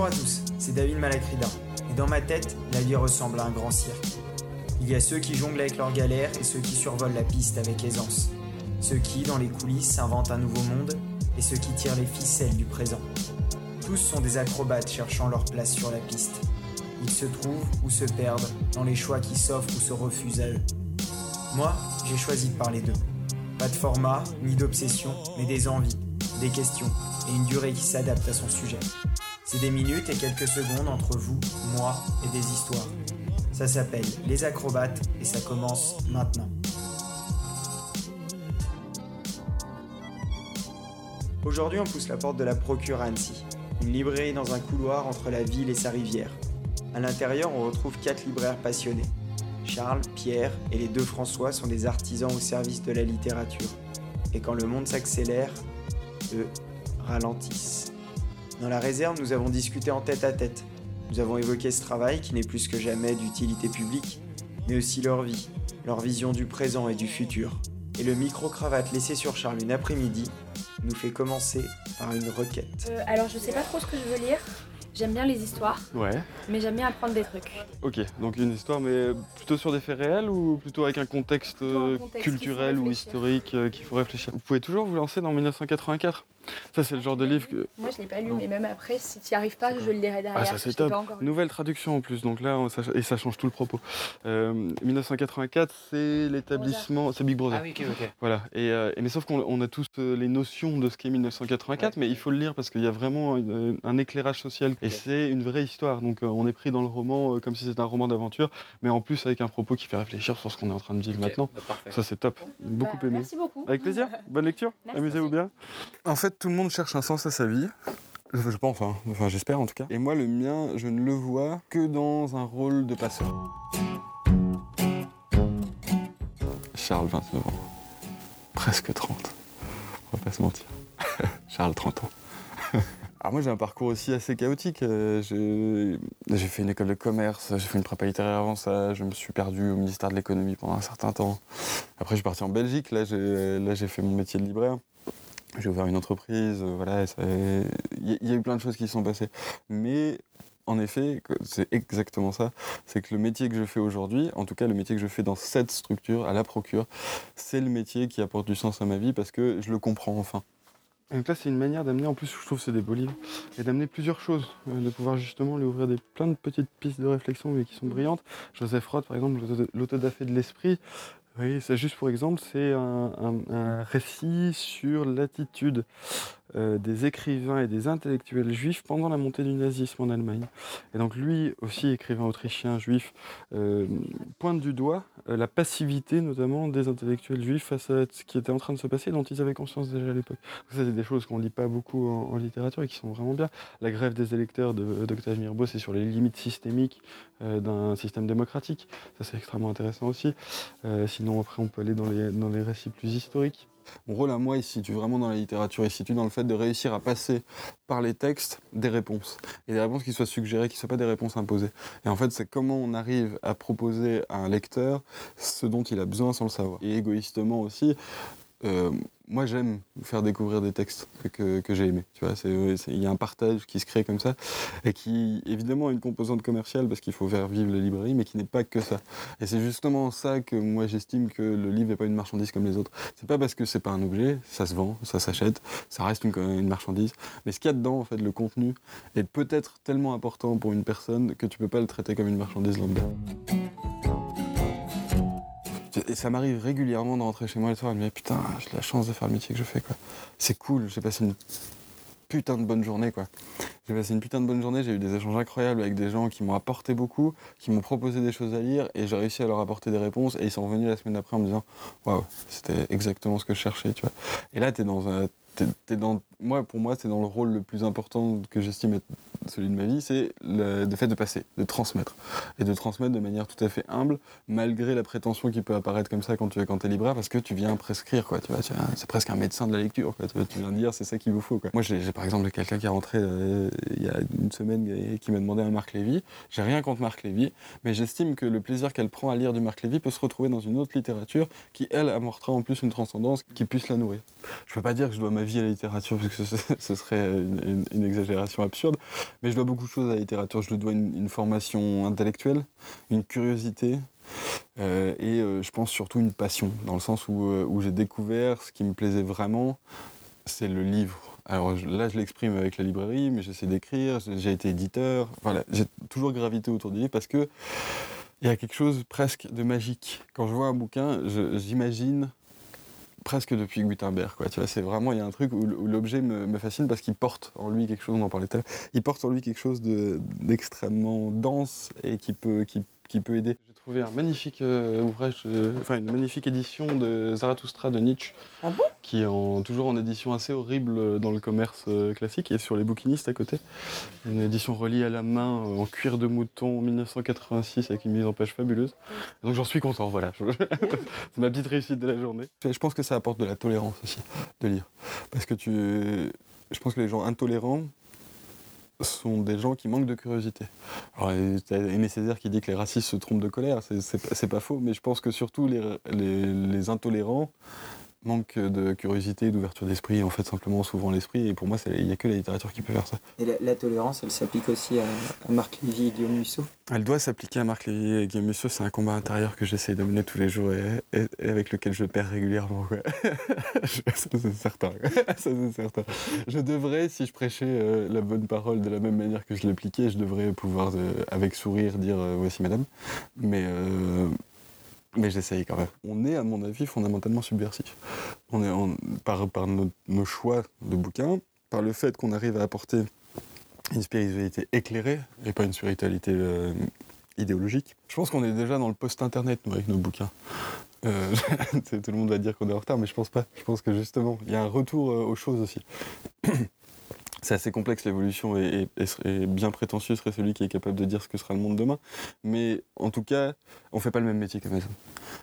Bonjour à tous, c'est David Malacrida. Et dans ma tête, la vie ressemble à un grand cirque. Il y a ceux qui jonglent avec leurs galères et ceux qui survolent la piste avec aisance. Ceux qui, dans les coulisses, inventent un nouveau monde et ceux qui tirent les ficelles du présent. Tous sont des acrobates cherchant leur place sur la piste. Ils se trouvent ou se perdent dans les choix qui s'offrent ou se refusent à eux. Moi, j'ai choisi de parler d'eux. Pas de format, ni d'obsession, mais des envies, des questions et une durée qui s'adapte à son sujet. C'est des minutes et quelques secondes entre vous, moi et des histoires. Ça s'appelle Les Acrobates et ça commence maintenant. Aujourd'hui, on pousse la porte de la Procure Annecy, une librairie dans un couloir entre la ville et sa rivière. À l'intérieur, on retrouve quatre libraires passionnés. Charles, Pierre et les deux François sont des artisans au service de la littérature. Et quand le monde s'accélère, eux ralentissent. Dans la réserve, nous avons discuté en tête à tête. Nous avons évoqué ce travail qui n'est plus que jamais d'utilité publique, mais aussi leur vie, leur vision du présent et du futur. Et le micro-cravate laissé sur Charles une après-midi nous fait commencer par une requête. Euh, alors je sais pas trop ce que je veux lire. J'aime bien les histoires, Ouais. mais j'aime bien apprendre des trucs. Ok, donc une histoire, mais plutôt sur des faits réels ou plutôt avec un contexte, un euh, contexte culturel ou réfléchir. historique euh, qu'il faut réfléchir? Vous pouvez toujours vous lancer dans 1984 Ça, c'est le genre de livre que. Moi je l'ai pas lu, Non. mais même après, si tu n'y arrives pas, je le lirai derrière. Ah, ça c'est top. encore. Nouvelle traduction en plus, donc là, on- ça- et ça change tout le propos. Euh, 1984, c'est l'établissement. C'est Big Brother. Ah oui, ok, ok. Voilà, et, euh, et mais sauf qu'on on a tous euh, les notions de ce qu'est 1984, mais il faut le lire parce qu'il y a vraiment une- un éclairage social et c'est une vraie histoire. Donc euh, on est pris dans le roman euh, comme si c'était un roman d'aventure, mais en plus avec un propos qui fait réfléchir sur ce qu'on est en train de vivre maintenant. bah. Ça c'est top, beaucoup Bah, aimé. Merci beaucoup. Avec plaisir, bonne lecture, Merci. amusez-vous bien. En fait, tout le monde cherche un sens à sa vie. Je pense, hein. enfin j'espère en tout cas. Et moi, le mien, je ne le vois que dans un rôle de passeur. Charles, 29 ans. Presque 30. On va pas se mentir. Charles, 30 ans. Alors moi j'ai un parcours aussi assez chaotique. Euh, j'ai fait une école de commerce, j'ai fait une prépa littéraire avant ça, je me suis perdu au ministère de l'économie pendant un certain temps. Après je suis parti en Belgique, là, j'ai fait mon métier de libraire. J'ai ouvert une entreprise, euh, voilà, il y, a- eu plein de choses qui se sont passées. Mais en effet, c'est exactement ça. C'est que le métier que je fais aujourd'hui, en tout cas le métier que je fais dans cette structure, à la procure, c'est le métier qui apporte du sens à ma vie parce que je le comprends enfin. Donc là, c'est une manière d'amener, en plus, je trouve que c'est des beaux livres, et d'amener plusieurs choses, euh, de pouvoir justement lui ouvrir des, plein de petites pistes de réflexion, mais qui sont brillantes. Joseph Roth, par exemple, l'auto- l'autodafé de l'esprit, oui, c'est juste pour exemple, c'est un, un- un récit sur l'attitude euh, des écrivains et des intellectuels juifs pendant la montée du nazisme en Allemagne. Et donc lui aussi, écrivain autrichien juif, euh, pointe du doigt euh, la passivité notamment des intellectuels juifs face à ce qui était en train de se passer, dont ils avaient conscience déjà à l'époque. Ça, c'est des choses qu'on lit pas beaucoup en, littérature et qui sont vraiment bien. La grève des électeurs de- d'Octave Mirbeau, c'est sur les limites systémiques d'un système démocratique. Ça, c'est extrêmement intéressant aussi. Sinon, après, on peut aller dans les, dans les récits plus historiques. Mon rôle à moi, il se situe vraiment dans la littérature, il se situe dans le fait de réussir à passer par les textes des réponses. Et des réponses qui soient suggérées, qui ne soient pas des réponses imposées. Et en fait, c'est comment on arrive à proposer à un lecteur ce dont il a besoin sans le savoir. Et égoïstement aussi, euh, moi j'aime faire découvrir des textes que, j'ai aimés. Tu vois, c'est- il y a un partage qui se crée comme ça et qui évidemment a une composante commerciale parce qu'il faut faire vivre les librairies, mais qui n'est pas que ça. Et c'est justement ça que moi j'estime que le livre n'est pas une marchandise comme les autres. C'est pas parce que c'est pas un objet, ça se vend, ça s'achète, ça reste une, une marchandise. Mais ce qu'il y a dedans, en fait, le contenu, est peut-être tellement important pour une personne que tu peux pas le traiter comme une marchandise lambda. Et ça m'arrive régulièrement de rentrer chez moi le soir et de me dire putain, j'ai la chance de faire le métier que je fais quoi. C'est cool, j'ai passé une putain de bonne journée quoi. J'ai passé une putain de bonne journée, j'ai eu des échanges incroyables avec des gens qui m'ont apporté beaucoup, qui m'ont proposé des choses à lire et j'ai réussi à leur apporter des réponses et ils sont revenus la semaine d'après en me disant waouh, c'était exactement ce que je cherchais, tu vois. Et là, t'es dans un. t'es dans, moi, pour moi, c'est dans le rôle le plus important que j'estime être celui de ma vie, c'est le, le fait de passer, de transmettre. Et de transmettre de manière tout à fait humble, malgré la prétention qui peut apparaître comme ça quand tu quand es libraire, parce que tu viens prescrire, quoi. Tu vois, c'est presque un médecin de la lecture, quoi. Tu, viens dire, c'est ça qu'il vous faut, quoi. Moi, j'ai par exemple quelqu'un qui est rentré euh, il y a une semaine et qui m'a demandé un Marc Lévy. J'ai rien contre Marc Lévy, mais j'estime que le plaisir qu'elle prend à lire du Marc Lévy peut se retrouver dans une autre littérature qui, elle, amortera en plus une transcendance qui puisse la nourrir. je peux pas dire que je dois ma vie à la littérature parce que ce, serait une exagération absurde, mais je dois beaucoup de choses à la littérature. Je lui dois une, une formation intellectuelle, une curiosité. euh, et euh, je pense surtout une passion, dans le sens où, euh, où j'ai découvert ce qui me plaisait vraiment, c'est le livre. Alors là, je l'exprime avec la librairie, mais j'essaie d'écrire, j'ai été éditeur. Voilà, j'ai toujours gravité autour du livre parce que il y a quelque chose presque de magique. Quand je vois un bouquin, j'imagine presque depuis Gutenberg. Quoi. Tu vois, c'est vraiment, il y a un truc où, l'objet me, fascine parce qu'il porte en lui quelque chose, on en parlait tout à l'heure, il porte en lui quelque chose de- d'extrêmement dense et qui peut, qui, qui peut aider. J'ai trouvé un magnifique euh, ouvrage, euh, enfin une magnifique édition de Zarathustra de Nietzsche, Ah bon? Qui est en, toujours en édition assez horrible dans le commerce euh, classique et sur les bouquinistes à côté. Une édition reliée à la main euh, en cuir de mouton 1986 avec une mise en page fabuleuse. Donc j'en suis content, voilà. C'est ma petite réussite de la journée. Je pense que ça apporte de la tolérance aussi de lire. Parce que tu. Je pense que les gens intolérants sont des gens qui manquent de curiosité. Alors, t'as Aimé Césaire qui dit que les racistes se trompent de colère, c'est- pas- faux, mais je pense que surtout les intolérants manquent de curiosité d'ouverture d'esprit, en fait simplement s'ouvrant l'esprit, et pour moi il n'y a que la littérature qui peut faire ça. Et la, la tolérance, elle s'applique aussi à, à Marc Lévy et Guillaume Musso? Elle doit s'appliquer à Marc Lévy et Guillaume Musso, c'est un combat intérieur que j'essaie de mener tous les jours et, et- et avec lequel je perds régulièrement. ça c'est certain. Ça certain. Je devrais, si je prêchais euh, la bonne parole de la même manière que je l'appliquais, je devrais pouvoir, euh, avec sourire, dire euh, voici madame. Mais, mais j'essaye quand même. On est, à mon avis, fondamentalement subversif. On est par, nos, choix de bouquins, par le fait qu'on arrive à apporter une spiritualité éclairée et pas une spiritualité euh, idéologique. Je pense qu'on est déjà dans le post-internet, avec nos bouquins. Euh, tout le monde va dire qu'on est en retard, mais je pense pas. Je pense que justement, il y a un retour euh, aux choses aussi. C'est assez complexe l'évolution et, bien prétentieux serait celui qui est capable de dire ce que sera le monde demain. Mais en tout cas, on fait pas le même métier qu'Amazon.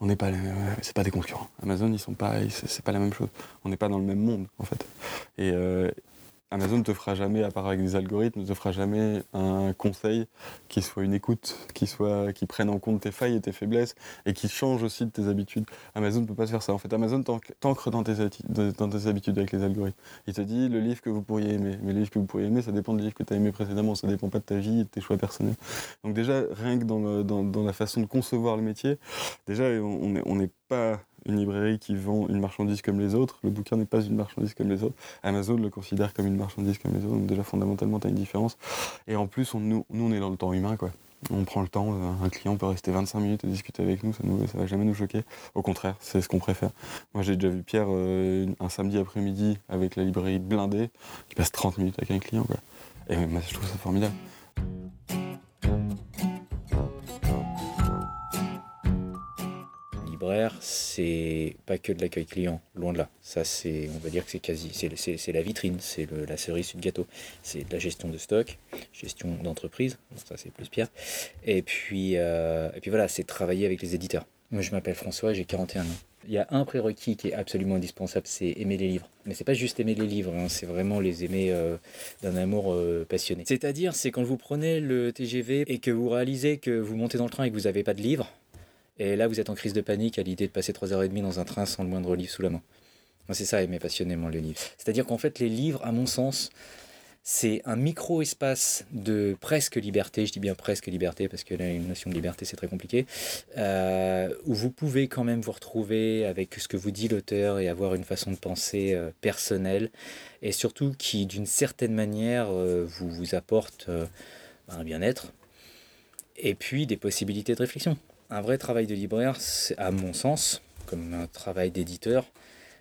On n'est pas, euh, c'est pas des concurrents. Amazon, ils sont pas, c'est pas la même chose. On n'est pas dans le même monde en fait. Et euh, Amazon ne te fera jamais, à part avec des algorithmes, ne te fera jamais un conseil qui soit une écoute, qui, soit, qui prenne en compte tes failles et tes faiblesses et qui change aussi de tes habitudes. Amazon ne peut pas se faire ça. En fait, Amazon t'anc- t'ancre dans tes, habitudes avec les algorithmes. Il te dit le livre que vous pourriez aimer. Mais le livre que vous pourriez aimer, ça dépend du livre que tu as aimé précédemment. Ça dépend pas de ta vie et de tes choix personnels. Donc déjà, rien que dans, la façon de concevoir le métier, déjà, on n'est pas une librairie qui vend une marchandise comme les autres. Le bouquin n'est pas une marchandise comme les autres. Amazon le considère comme une marchandise comme les autres. Donc déjà, fondamentalement, tu as une différence. Et en plus, nous, nous, on est dans le temps humain. quoi. On prend le temps. euh, Un client peut rester 25 minutes et discuter avec nous. Ça ne va jamais nous choquer. Au contraire, c'est ce qu'on préfère. Moi, j'ai déjà vu Pierre euh, un samedi après-midi avec la librairie blindée qui passe 30 minutes avec un client. Quoi. Et moi, je trouve ça formidable. C'est pas que de l'accueil client, loin de là. Ça, c'est, on va dire que c'est quasi, c'est, la vitrine, c'est la cerise sur le gâteau. C'est de la gestion de stock, gestion d'entreprise, ça c'est plus Pierre. Et puis, euh, et puis voilà, c'est travailler avec les éditeurs. Moi, je m'appelle François, j'ai 41 ans. Il y a un prérequis qui est absolument indispensable, c'est aimer les livres. Mais c'est pas juste aimer les livres, hein, c'est vraiment les aimer euh, d'un amour euh, passionné. C'est-à-dire, c'est quand vous prenez le TGV et que vous réalisez que vous montez dans le train et que vous n'avez pas de livre, et là, vous êtes en crise de panique à l'idée de passer 3h30 dans un train sans le moindre livre sous la main. Moi, c'est ça, aimer passionnément le livre. C'est-à-dire qu'en fait, les livres, à mon sens, c'est un micro-espace de presque liberté, je dis bien presque liberté, parce que là, une notion de liberté, c'est très compliqué, euh, où vous pouvez quand même vous retrouver avec ce que vous dit l'auteur et avoir une façon de penser euh, personnelle, et surtout qui, d'une certaine manière, euh, vous, vous apporte un bien-être, et puis des possibilités de réflexion. Un vrai travail de libraire, à mon sens, comme un travail d'éditeur,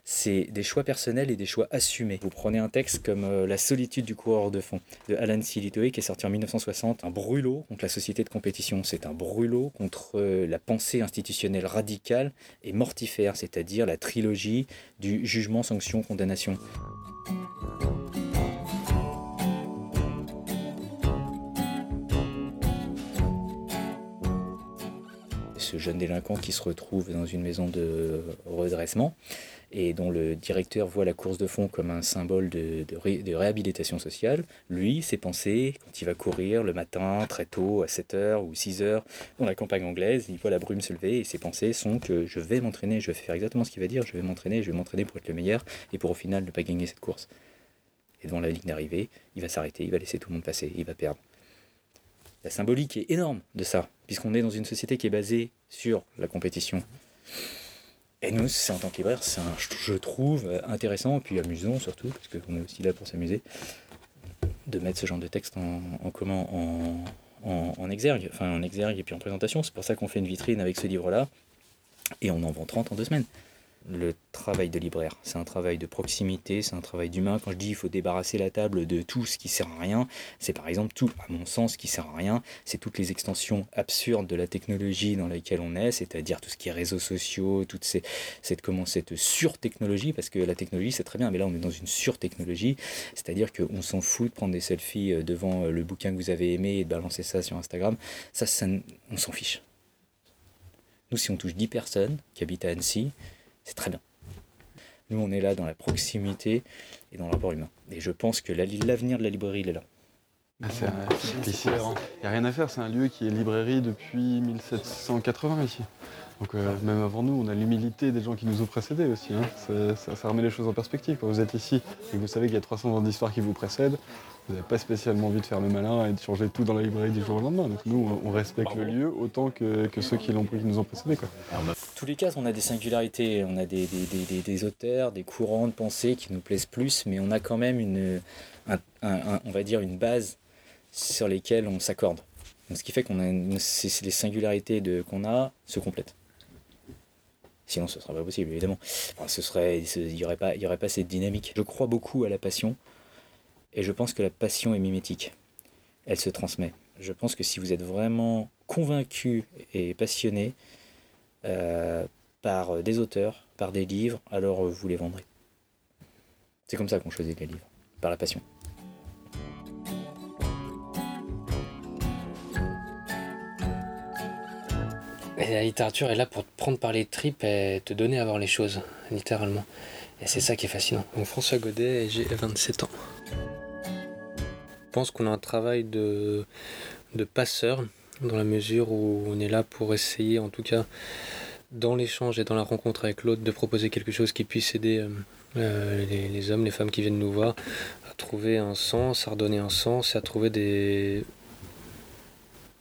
c'est des choix personnels et des choix assumés. Vous prenez un texte comme euh, La solitude du coureur de fond de Alan Silitoe qui est sorti en 1960, un brûlot contre la société de compétition. C'est un brûlot contre euh, la pensée institutionnelle radicale et mortifère, c'est-à-dire la trilogie du jugement, sanction, condamnation. Ce de jeunes délinquants qui se retrouvent dans une maison de redressement et dont le directeur voit la course de fond comme un symbole de réhabilitation sociale, lui, ses pensées, quand il va courir le matin, très tôt, à 7h ou 6h, dans la campagne anglaise, il voit la brume se lever et ses pensées sont que je vais m'entraîner, je vais faire exactement ce qu'il va dire, je vais m'entraîner, je vais m'entraîner pour être le meilleur et pour au final ne pas gagner cette course. Et devant la ligne d'arrivée, il va s'arrêter, il va laisser tout le monde passer, il va perdre. La symbolique est énorme de ça, puisqu'on est dans une société qui est basée sur la compétition. Et nous, c'est en tant que libraire, c'est un, je trouve, euh, intéressant, puis amusant surtout, parce qu'on est aussi là pour s'amuser, de mettre ce genre de texte en, en, en exergue, enfin en exergue et puis en présentation. C'est pour ça qu'on fait une vitrine avec ce livre-là, et on en vend 30 en deux semaines. Le travail de libraire, c'est un travail de proximité, c'est un travail d'humain. Quand je dis il faut débarrasser la table de tout ce qui sert à rien, c'est par exemple tout, à mon sens, qui sert à rien, c'est toutes les extensions absurdes de la technologie dans laquelle on est, c'est-à-dire tout ce qui est réseaux sociaux, toute cette, comment, cette surtechnologie, parce que la technologie c'est très bien, mais là on est dans une surtechnologie, c'est-à-dire qu'on s'en fout de prendre des selfies euh, devant euh, le bouquin que vous avez aimé et de balancer ça sur Instagram, ça, ça on s'en fiche. Nous, si on touche 10 personnes qui habitent à Annecy, c'est très bien. Nous, on est là dans la proximité et dans le rapport humain. Et je pense que la- l'avenir de la librairie, il est là. Ah, c'est. Il n'y a rien à faire, c'est un lieu qui est librairie depuis 1780 ici. Donc euh, même avant nous, on a l'humilité des gens qui nous ont précédés aussi. hein. Ça, ça- ça remet les choses en perspective. Quand vous êtes ici et que vous savez qu'il y a 300 ans d'histoire qui vous précèdent, vous n'avez pas spécialement envie de faire le malin et de changer tout dans la librairie du jour au lendemain. Donc nous, on respecte le lieu autant que, que ceux qui, l'ont, qui nous ont précédés. Quoi. tous les cas, on a des singularités, on a des, des, des, des- des auteurs, des courants de pensée qui nous plaisent plus, mais on a quand même une, un- un- un- on va dire une base sur lesquelles on s'accorde. Ce qui fait qu'on a une- c'est- c'est les singularités de, qu'on a se complètent. Sinon, ce serait pas possible, évidemment. Enfin, ce serait, il n'y aurait pas, y aurait pas cette dynamique. Je crois beaucoup à la passion, et je pense que la passion est mimétique. Elle se transmet. Je pense que si vous êtes vraiment convaincu et passionné, euh, par des auteurs, par des livres, alors euh, vous les vendrez. C'est comme ça qu'on choisit les livres, par la passion. Et la littérature est là pour te prendre par les tripes et te donner à voir les choses, littéralement. Et c'est ça qui est fascinant. Donc François Godet et j'ai 27 ans. Je pense qu'on a un travail de, de passeur, dans la mesure où on est là pour essayer, en tout cas, dans l'échange et dans la rencontre avec l'autre, de proposer quelque chose qui puisse aider euh, euh, les, les hommes, les femmes qui viennent nous voir à trouver un sens, à redonner un sens et à trouver des,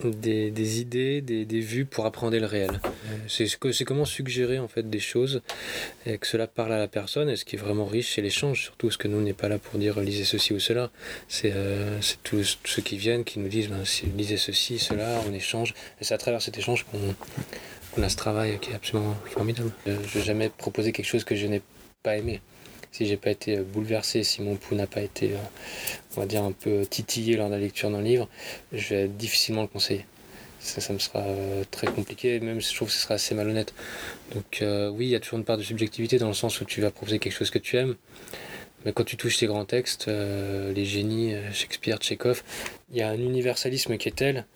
des, des idées, des, des vues pour appréhender le réel. Euh, C'est comment suggérer en fait des choses et que cela parle à la personne. Et ce qui est vraiment riche, c'est l'échange. Surtout parce que nous, n'est pas là pour dire lisez ceci ou cela. C'est euh, tous ceux qui viennent qui nous disent ben, lisez ceci, cela, on échange. Et c'est à travers cet échange qu'on qu'on a ce travail qui est absolument formidable. Euh, Je vais jamais proposer quelque chose que je n'ai pas aimé. Si j'ai pas été euh, bouleversé, si mon pouls n'a pas été, euh, on va dire, un peu titillé lors de la lecture d'un livre, je vais difficilement le conseiller. Ça, me sera euh, très compliqué, même je trouve que ce sera assez malhonnête. Donc oui, il y a toujours une part de subjectivité dans le sens où tu vas proposer quelque chose que tu aimes. Mais quand tu touches ces grands textes, les génies, Shakespeare, Tchekhov, il y a un universalisme qui est tel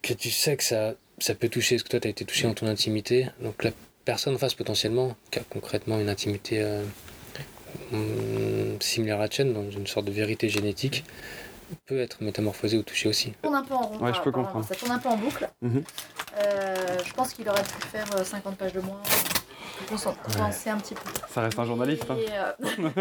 que tu sais que ça, ça peut toucher, parce que toi tu as été touché dans ton intimité. Donc personne en face potentiellement, qui a concrètement une intimité euh, hum, similaire à la tienne, dans une sorte de vérité génétique, peut être métamorphosée ou touchée aussi. tourne un peu en rond. Ouais, je peux pardon, comprendre. Ça tourne un peu en boucle. Mhm. Euh, je pense qu'il aurait pu faire euh, 50 pages de moins. Pour s'en un petit peu. Ça reste un journaliste. hein. Mais, euh,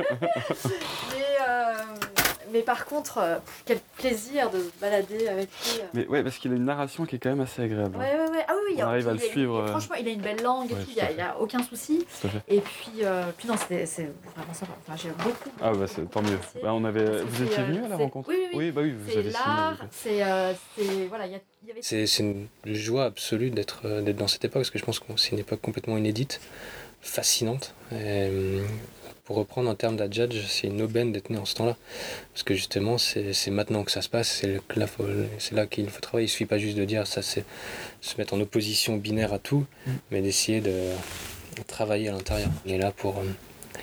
euh, par contre, euh, quel plaisir de se balader avec lui. euh. Mais ouais, parce qu'il a une narration qui est quand même assez agréable. Ouais, ouais, On alors, arrive à il le suivre, euh. Franchement, il a une belle langue, et Ouais, tout, il n'y a, il y a aucun souci. Tout à fait. Et puis, euh, puis non, c'était c'est vraiment sympa. Enfin, j'ai beaucoup. Ah bah c'est tant mieux. Bah, on avait... Vous étiez c'est, venu euh, à la rencontre oui, oui, oui. bah oui, vous C'est avez signé. l'art, c'est. euh, c'est- voilà, il y, a- il. C'est c'est une joie absolue d'être euh, d'être dans cette époque, parce que je pense que c'est une époque complètement inédite, fascinante. Et, euh, pour reprendre en termes d'adjudge, c'est une aubaine d'être né en ce temps-là. Parce que justement, c'est maintenant que ça se passe, c'est là, qu'il faut travailler. Il suffit pas juste de dire ça, c'est se mettre en opposition binaire à tout, mais d'essayer de travailler à l'intérieur. On est là pour, euh,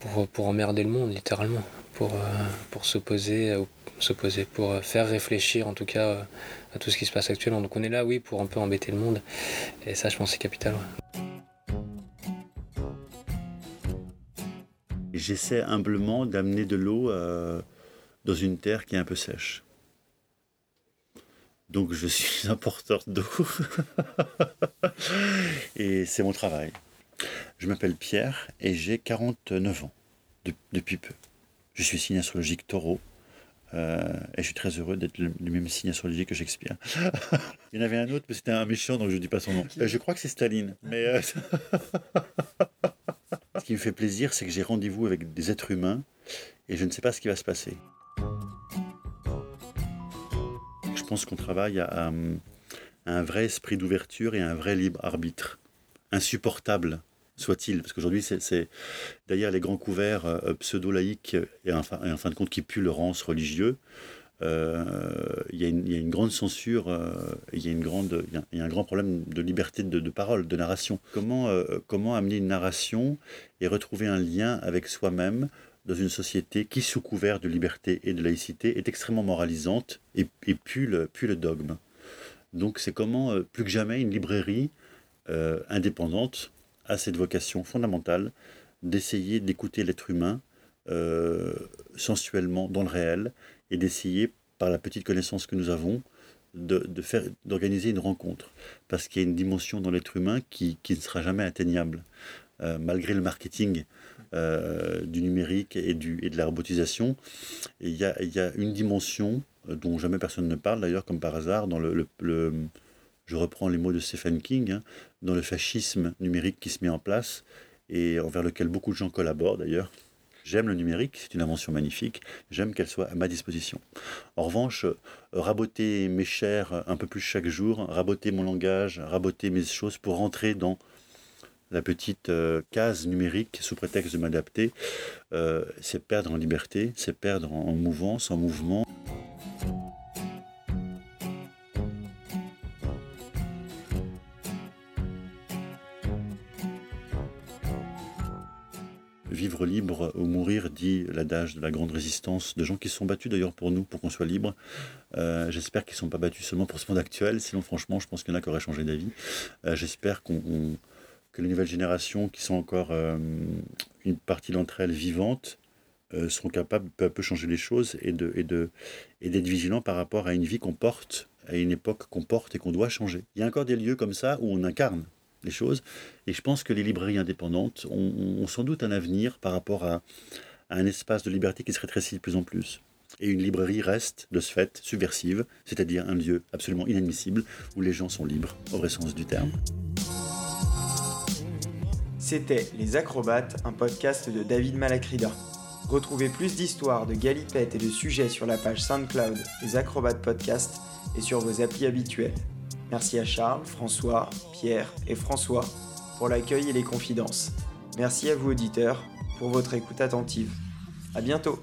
pour, pour emmerder le monde, littéralement. Pour, euh, pour s'opposer s'opposer, pour faire réfléchir en tout cas à tout ce qui se passe actuellement. Donc on est là, oui, pour un peu embêter le monde. Et ça, je pense, c'est capital. J'essaie humblement d'amener de l'eau dans une terre qui est un peu sèche. Donc je suis un porteur d'eau. et c'est mon travail. Je m'appelle Pierre et j'ai 49 ans depuis peu. Je suis signe astrologique taureau. Euh, et je suis très heureux d'être le, même signe astrologique que Shakespeare. Il y en avait un autre, mais c'était un méchant, donc je ne dis pas son nom. Euh, je crois que c'est Staline. Mais euh, qui me fait plaisir, c'est que j'ai rendez-vous avec des êtres humains et je ne sais pas ce qui va se passer. pense qu'on travaille à, un vrai esprit d'ouverture et un vrai libre arbitre. Insupportable soit-il, parce qu'aujourd'hui, c'est d'ailleurs les grands couverts euh, pseudo-laïques et, en fin de compte qui puent le rance religieux. Euh, il y, a une grande censure, euh, il y, a il y a un grand problème de liberté de, parole, de narration. Comment, comment amener une narration et retrouver un lien avec soi-même dans une société qui, sous couvert de liberté et de laïcité, est extrêmement moralisante et, et pue, le, le, dogme? Donc c'est comment, euh, plus que jamais, une librairie euh, indépendante a cette vocation fondamentale d'essayer d'écouter l'être humain euh, sensuellement dans le réel et d'essayer, par la petite connaissance que nous avons, de, de faire, d'organiser une rencontre. Parce qu'il y a une dimension dans l'être humain qui, qui, ne sera jamais atteignable. malgré le marketing euh, du numérique et, du, et de la robotisation. Il y a, y a, une dimension euh, dont jamais personne ne parle, d'ailleurs, comme par hasard, dans le, le, je reprends les mots de Stephen King, hein, dans le fascisme numérique qui se met en place et envers lequel beaucoup de gens collaborent d'ailleurs. J'aime le numérique, c'est une invention magnifique, j'aime qu'elle soit à ma disposition. En revanche, euh, raboter mes chairs un peu plus chaque jour, raboter mon langage, raboter mes choses pour rentrer dans la petite euh, case numérique sous prétexte de m'adapter, euh, c'est perdre en liberté, c'est perdre en, mouvance, en mouvement. Vivre libre ou mourir, dit l'adage de la grande résistance, de gens qui se sont battus d'ailleurs pour nous, pour qu'on soit libre. Euh, j'espère qu'ils ne sont pas battus seulement pour ce monde actuel, sinon franchement je pense qu'il y en a qui auraient changé d'avis. J'espère qu'on que les nouvelles générations, qui sont encore euh, une partie d'entre elles vivantes, euh, seront capables peu à peu changer les choses et de et de et d'être vigilants par rapport à une vie qu'on porte, à une époque qu'on porte et qu'on doit changer. Il y a encore des lieux comme ça où on incarne les choses, et je pense que les librairies indépendantes ont, sans doute un avenir par rapport à, un espace de liberté qui se rétrécit de plus en plus. Et une librairie reste, de ce fait, subversive, c'est-à-dire un lieu absolument inadmissible où les gens sont libres, au vrai sens du terme. C'était Les Acrobates, un podcast de David Malacrida. Retrouvez plus d'histoires, de galipettes et de sujets sur la page SoundCloud Les Acrobates Podcast et sur vos applis habituelles. Merci à Charles, François, Pierre et François pour l'accueil et les confidences. Merci à vous auditeurs pour votre écoute attentive. À bientôt